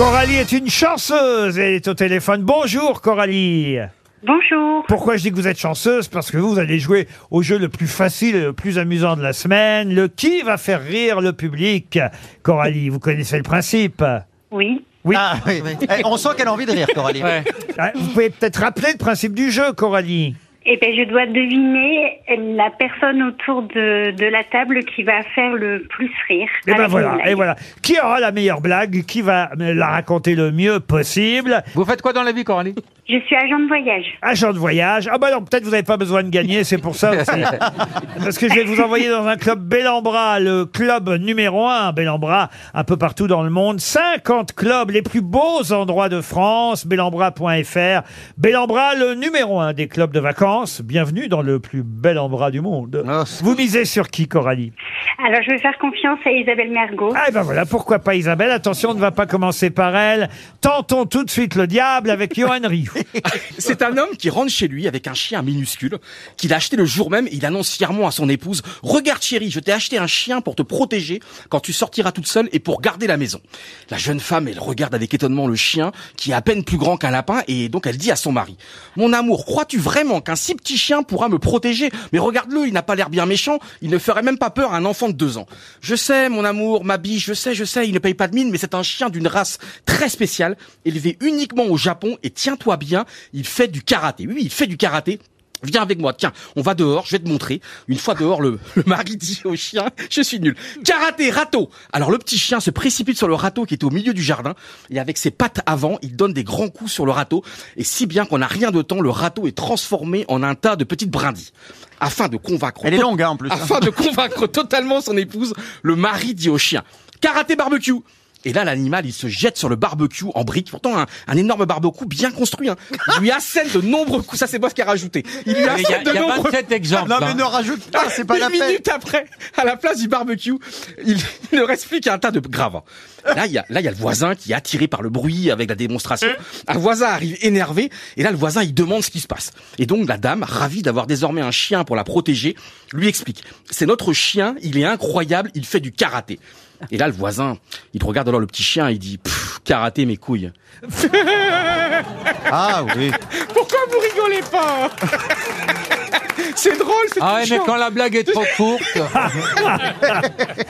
Coralie est une chanceuse. Elle est au téléphone. Bonjour Coralie. Bonjour. Pourquoi je dis que vous êtes chanceuse? Parce que vous, vous allez jouer au jeu le plus facile et le plus amusant de la semaine. Le qui va faire rire le public? Coralie, vous connaissez le principe? Oui. Oui. Ah, oui. Eh, on sent qu'elle a envie de rire, Coralie. Ah, Vous pouvez peut-être rappeler le principe du jeu, Coralie. Eh bien, je dois deviner la personne autour de, de la table qui va faire le plus rire. Et ben avec voilà, une blague. et voilà. Qui aura la meilleure blague Qui va me la raconter le mieux possible Vous faites quoi dans la vie, Coralie? Je suis agent de voyage. Agent de voyage. Ah bah non, peut-être vous n'avez pas besoin de gagner, c'est pour ça aussi. Parce que je vais vous envoyer dans un club Bellambra, le club numéro un, Bellambra, un peu partout dans le monde. 50 clubs, les plus beaux endroits de France, bellambra.fr. Bellambra, le numéro un des clubs de vacances. Bienvenue dans le plus bel embras du monde. Oh, c'est- Vous misez sur qui, Coralie? Alors, je vais faire confiance à Isabelle Mergot. Ah, et ben voilà, pourquoi pas Isabelle? Attention, on ne va pas commencer par elle. Tentons tout de suite le diable avec Johan Rioux. C'est un homme qui rentre chez lui avec un chien minuscule qu'il a acheté le jour même et il annonce fièrement à son épouse "Regarde chérie, je t'ai acheté un chien pour te protéger quand tu sortiras toute seule et pour garder la maison." La jeune femme, elle regarde avec étonnement le chien qui est à peine plus grand qu'un lapin et donc elle dit à son mari "Mon amour, crois-tu vraiment qu'un si petit chien pourra me protéger? Mais regarde-le, il n'a pas l'air bien méchant, il ne ferait même pas peur à un enfant de deux ans." "Je sais, mon amour, ma biche, je sais, je sais, il ne paye pas de mine, mais c'est un chien d'une race très spéciale, élevé uniquement au Japon et tiens-toi bien, il fait du karaté. Oui, oui, il fait du karaté. Viens avec moi, tiens, on va dehors, je vais te montrer. Une fois dehors, le, le mari dit au chien, je suis nul. Karaté, râteau Alors le petit chien se précipite sur le râteau qui était au milieu du jardin, et avec ses pattes avant, il donne des grands coups sur le râteau, et si bien qu'on n'a rien de temps, le râteau est transformé en un tas de petites brindilles. Afin de convaincre... Elle est longue, hein, en plus. Afin de convaincre totalement son épouse, le mari dit au chien Karaté barbecue et là, l'animal, il se jette sur le barbecue en briques. Pourtant, un, un énorme barbecue bien construit. Hein. Il lui assène de nombreux coups. Ça, c'est ce qu'il a rajouté. Il lui Il y a, assène il de y a nombreux 27 exemples. Non, mais hein. ne rajoute pas, c'est pas Une la peine. minute après, à la place du barbecue, il, il ne reste plus qu'un tas de gravats. Là, il y a, là, il y a le voisin qui est attiré par le bruit avec la démonstration. Un voisin arrive énervé, et là, le voisin, il demande ce qui se passe. Et donc, la dame, ravie d'avoir désormais un chien pour la protéger, lui explique. C'est notre chien, il est incroyable, il fait du karaté. Et là, le voisin, il regarde alors le petit chien, il dit, karaté mes couilles. Ah oui. Pourquoi vous rigolez pas C'est drôle, c'est Ah ouais, mais touchant. quand la blague est trop courte.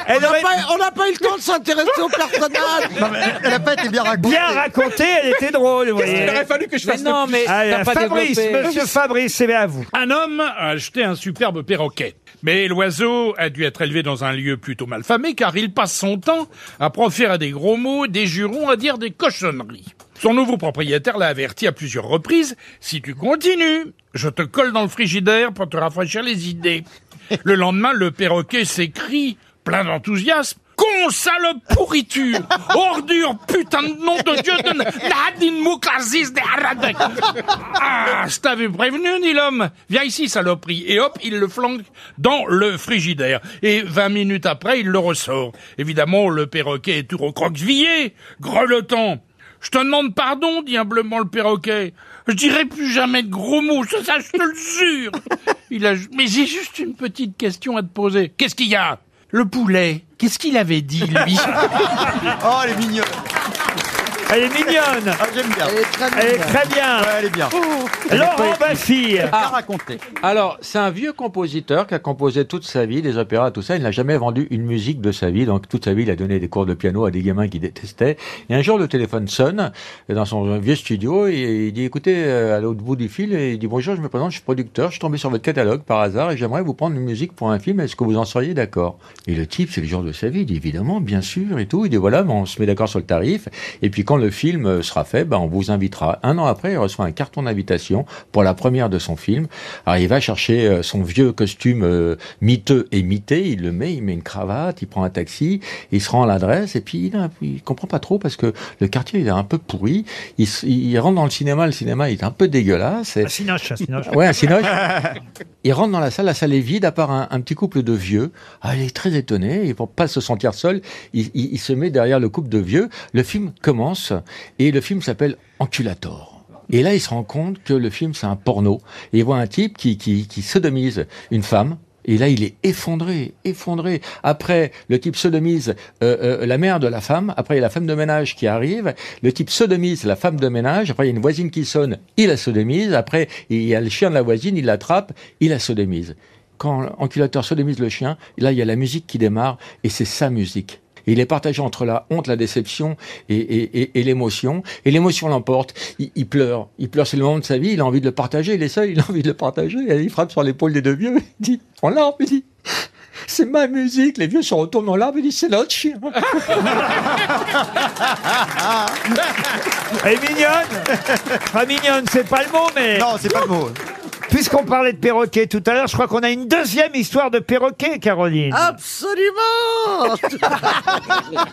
Elle aurait on n'a pas eu le temps de s'intéresser au personnage. Non, mais elle n'a pas été bien racontée. bien raconté, elle était drôle, vous voyez. Il aurait fallu que je Mais fasse non, mais Allez, t'as pas Fabrice, développé. monsieur Fabrice, c'est bien à vous. Un homme a acheté un superbe perroquet. Mais l'oiseau a dû être élevé dans un lieu plutôt malfamé car il passe son temps à proférer des gros mots, des jurons, à dire des cochonneries. Son nouveau propriétaire l'a averti à plusieurs reprises, si tu continues, je te colle dans le frigidaire pour te rafraîchir les idées. Le lendemain, le perroquet s'écrie, plein d'enthousiasme, Sale pourriture Ordure, putain de nom de Dieu de Nadine de Haradek Ah, je t'avais prévenu, dit l'homme. Viens ici, saloperie. Et hop, il le flanque dans le frigidaire. Et vingt minutes après, il le ressort. Évidemment, le perroquet est tout recroquevillé, grelottant. Je te demande pardon, dit humblement le perroquet. Je dirai plus jamais de gros mots, ça, ça, je te le jure. Il a, mais j'ai juste une petite question à te poser. Qu'est-ce qu'il y a? Le poulet, qu'est-ce qu'il avait dit, lui? Oh, elle est mignonne. Elle est mignonne. Ah, j'aime bien. Elle est très bien. Ouais, elle est bien. Laurent Baffy. Bien raconté. Alors, c'est un vieux compositeur qui a composé toute sa vie des opéras, tout ça. Il n'a jamais vendu une musique de sa vie. Donc, toute sa vie, il a donné des cours de piano à des gamins qui détestaient. Et un jour, le téléphone sonne dans son vieux studio et il dit, écoutez, euh, à l'autre bout du fil, et il dit, bonjour, je me présente, je suis producteur, je suis tombé sur votre catalogue par hasard et j'aimerais vous prendre une musique pour un film. Est-ce que vous en seriez d'accord? Et le type, c'est le jour de sa vie. Il dit, évidemment, bien sûr et tout. Il dit, voilà, on se met d'accord sur le tarif. Et puis, quand le film sera fait, ben, on vous invitera. Un an après, il reçoit un carton d'invitation pour la première de son film. Alors, il va chercher euh, son vieux costume euh, miteux et mité, il le met, il met une cravate, il prend un taxi, il se rend à l'adresse, et puis il, a- il comprend pas trop parce que le quartier il est un peu pourri. Il, rentre dans le cinéma, le cinéma il est un peu dégueulasse. et- Un Sinoche, un Sinoche. Ouais, un cinoche. il rentre dans la salle, la salle est vide, à part un, un petit couple de vieux. Ah, il est très étonné, et pour pas se sentir seul, il, il- il se met derrière le couple de vieux. Le film commence, et le film s'appelle Enculator. Et là, il se rend compte que le film, c'est un porno. Et il voit un type qui, qui, qui sodomise une femme, Et là, il est effondré, effondré. Après, le type sodomise euh, euh, la mère de la femme. Après, il y a la femme de ménage qui arrive. Le type sodomise la femme de ménage. Après, il y a une voisine qui sonne, il la sodomise. Après, il y a le chien de la voisine, il l'attrape, il la sodomise. Quand l'anculateur sodomise le chien, là, il y a la musique qui démarre, et c'est sa musique. Et il est partagé entre la honte, la déception et, et, et, et l'émotion. Et l'émotion l'emporte. Il, il pleure. Il pleure, c'est le moment de sa vie. Il a envie de le partager. Il est seul, il a envie de le partager. Et il frappe sur l'épaule des deux vieux. Il dit, en larmes, il dit, c'est ma musique. Les vieux se retournent en larmes. Il dit, c'est notre chien. Elle est mignonne Pas mignonne, c'est pas le mot, mais... Non, c'est pas le mot. Puisqu'on parlait de perroquet tout à l'heure, je crois qu'on a une deuxième histoire de perroquet, Caroline. Absolument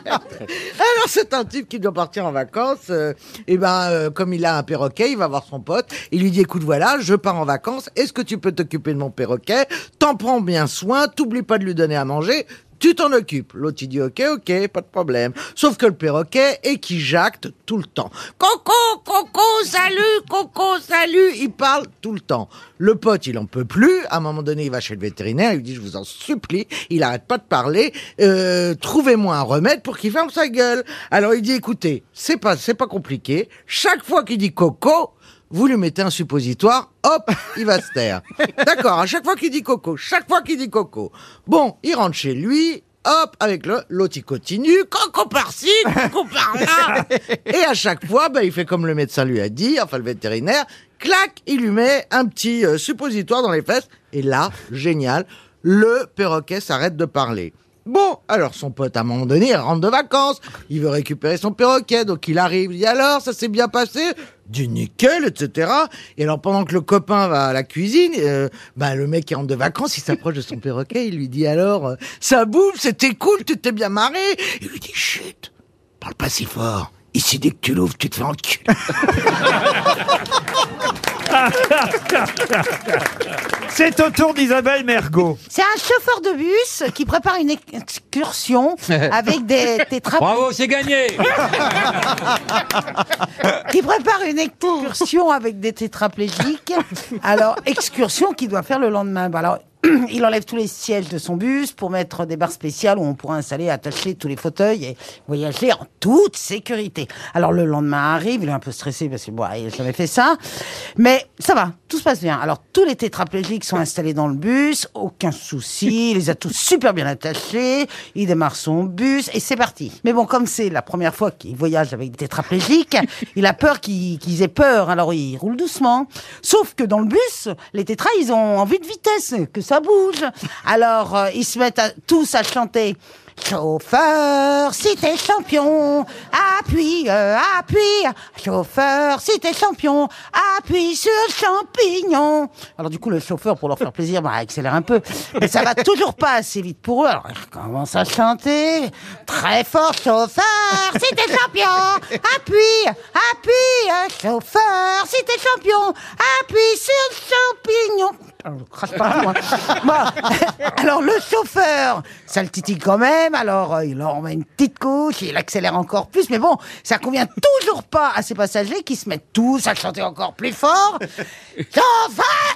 Alors c'est un type qui doit partir en vacances. euh, et ben euh, comme il a un perroquet, il va voir son pote. Il lui dit écoute voilà, je pars en vacances. Est-ce que tu peux t'occuper de mon perroquet? T'en prends bien soin. T'oublies pas de lui donner à manger. Tu t'en occupes. L'autre il dit ok ok pas de problème. Sauf que le perroquet est qui jacte tout le temps. Coco coco salut coco salut. Il parle tout le temps. Le pote il en peut plus. À un moment donné il va chez le vétérinaire. Il lui dit je vous en supplie. Il arrête pas de parler. Euh, Trouvez-moi un remède pour qu'il ferme sa gueule. Alors il dit écoutez c'est pas c'est pas compliqué. Chaque fois qu'il dit coco vous lui mettez un suppositoire, hop, il va se taire. D'accord, à chaque fois qu'il dit coco, chaque fois qu'il dit coco. Bon, il rentre chez lui, hop, avec le, l'autre il continue, coco par-ci, coco par-là. Et à chaque fois, ben, il fait comme le médecin lui a dit, enfin le vétérinaire, clac, il lui met un petit euh, suppositoire dans les fesses. Et là, génial, le perroquet s'arrête de parler. Bon, alors son pote, à un moment donné, rentre de vacances. Il veut récupérer son perroquet, donc il arrive. Il dit alors, ça s'est bien passé? Du nickel, etc. Et alors, pendant que le copain va à la cuisine, euh, bah, le mec qui rentre de vacances, il s'approche de son perroquet. Il lui dit alors, euh, ça bouffe, c'était cool, tu t'es bien marré? Il lui dit, chut, parle pas si fort. Ici, dès que tu l'ouvres, tu te fais enculer. C'est au tour d'Isabelle Mergot. C'est un chauffeur de bus qui prépare une excursion avec des tétra... Bravo, c'est gagné. qui prépare une excursion avec des tétraplégiques. Alors, excursion qu'il doit faire le lendemain. Bah, Alors, il enlève tous les sièges de son bus pour mettre des barres spéciales où on pourra installer, attacher tous les fauteuils et voyager en toute sécurité. Alors, le lendemain arrive, il est un peu stressé parce que, bon, il n'a jamais fait ça. Mais ça va, tout se passe bien. Alors, tous les tétraplégiques sont installés dans le bus, aucun souci, il les a tous super bien attachés, il démarre son bus et c'est parti. Mais bon, comme c'est la première fois qu'il voyage avec des tétraplégiques, il a peur qu'ils aient peur, alors il roule doucement. Sauf que dans le bus, les tétras, ils ont envie de vitesse, que ça bouge. Alors, euh, ils se mettent tous à chanter. Chauffeur, si t'es champion, appuie, euh, appuie. Chauffeur, si t'es champion, appuie sur le champignon. Alors du coup, le chauffeur, pour leur faire plaisir, bah, accélère un peu. Mais ça va toujours pas assez vite pour eux. Alors, ils commencent à chanter très fort. Chauffeur, si t'es champion, appuie, appuie. Chauffeur, si t'es champion, appuie sur le champignon. Alors, je crache pas moi. Bon. Alors le chauffeur, ça le titille quand même. Alors euh, il en met une petite couche, il accélère encore plus. Mais bon, ça convient toujours pas à ces passagers qui se mettent tous à chanter encore plus fort. Chauffeur,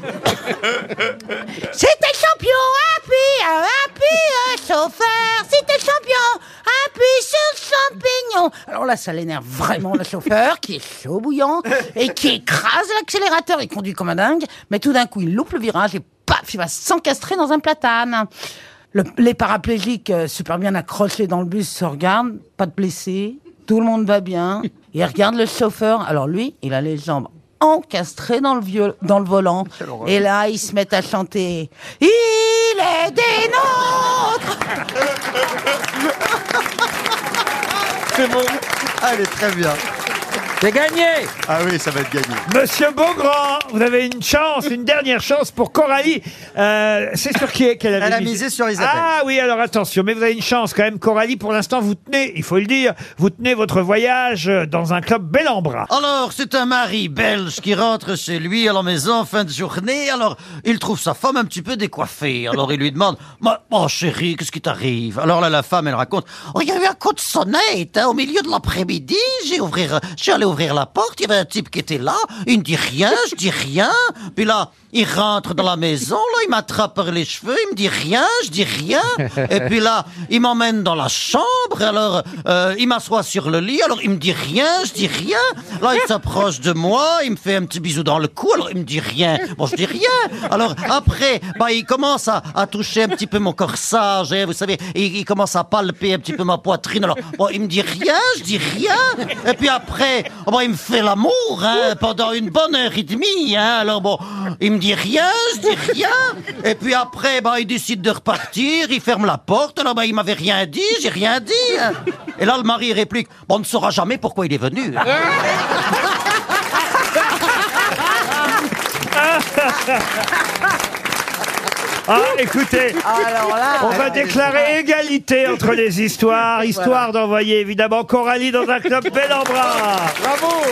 t'es champion, appuie, appuie, euh, chauffeur, t'es champion, appuie sur champignon. Alors là, ça l'énerve vraiment le chauffeur qui est chaud bouillant et qui écrase l'accélérateur. Il conduit comme un dingue, mais tout d'un coup, il loupe le virage et paf, il va s'encastrer dans un platane. Le- les paraplégiques euh, super bien accrochés dans le bus se regardent, pas de blessés, tout le monde va bien. Ils regardent le chauffeur. Alors lui, il a les jambes encastrées dans le, viol- dans le volant. Et là, ils se mettent à chanter. Il est des Est très bien. C'est gagné. Ah oui, ça va être gagné. Monsieur Beaugrand, vous avez une chance, une dernière chance pour Coralie. Euh, c'est sur qui qu'elle avait Elle a misé sur Isabelle. Ah oui, alors attention, mais vous avez une chance quand même, Coralie. Pour l'instant, vous tenez, il faut le dire, vous tenez votre voyage dans un club bel en bras. Alors, c'est un mari belge qui rentre chez lui à la maison en fin de journée. Alors, il trouve sa femme un petit peu décoiffée. Alors, il lui demande, Ma- oh chérie, qu'est-ce qui t'arrive? Alors là, la femme, elle raconte, oh, il y a eu un coup de sonnette hein, au milieu de l'après-midi. J'ai ouvrir, j'ai allé ouvrir la porte, il y avait un type qui était là, il ne dit rien, je dis rien. Puis là, il rentre dans la maison, là, il m'attrape par les cheveux, il me dit rien, je dis rien. Et puis là, il m'emmène dans la chambre, alors euh, il m'assoit sur le lit, alors il me dit rien, je dis rien. Là, il s'approche de moi, il me fait un petit bisou dans le cou, alors il me dit rien. Bon, je dis rien. Alors après, bah, il commence à, à toucher un petit peu mon corsage, hein, vous savez, il, il commence à palper un petit peu ma poitrine. Alors, bon, il me dit rien, je dis rien. Et puis après, oh, bah, il me fait l'amour hein, pendant une bonne heure et demie. Hein. Alors bon, il me dit rien, je dis rien. Et puis après, bah, il décide de repartir, il ferme la porte. Alors bah, il m'avait rien dit, j'ai rien dit. hein. Et là, le mari réplique, bon, on ne saura jamais pourquoi il est venu. hein. Ah, écoutez, Alors là, on va déclarer égalité entre les histoires, histoire d'envoyer évidemment Coralie dans un club bel en bras. Bravo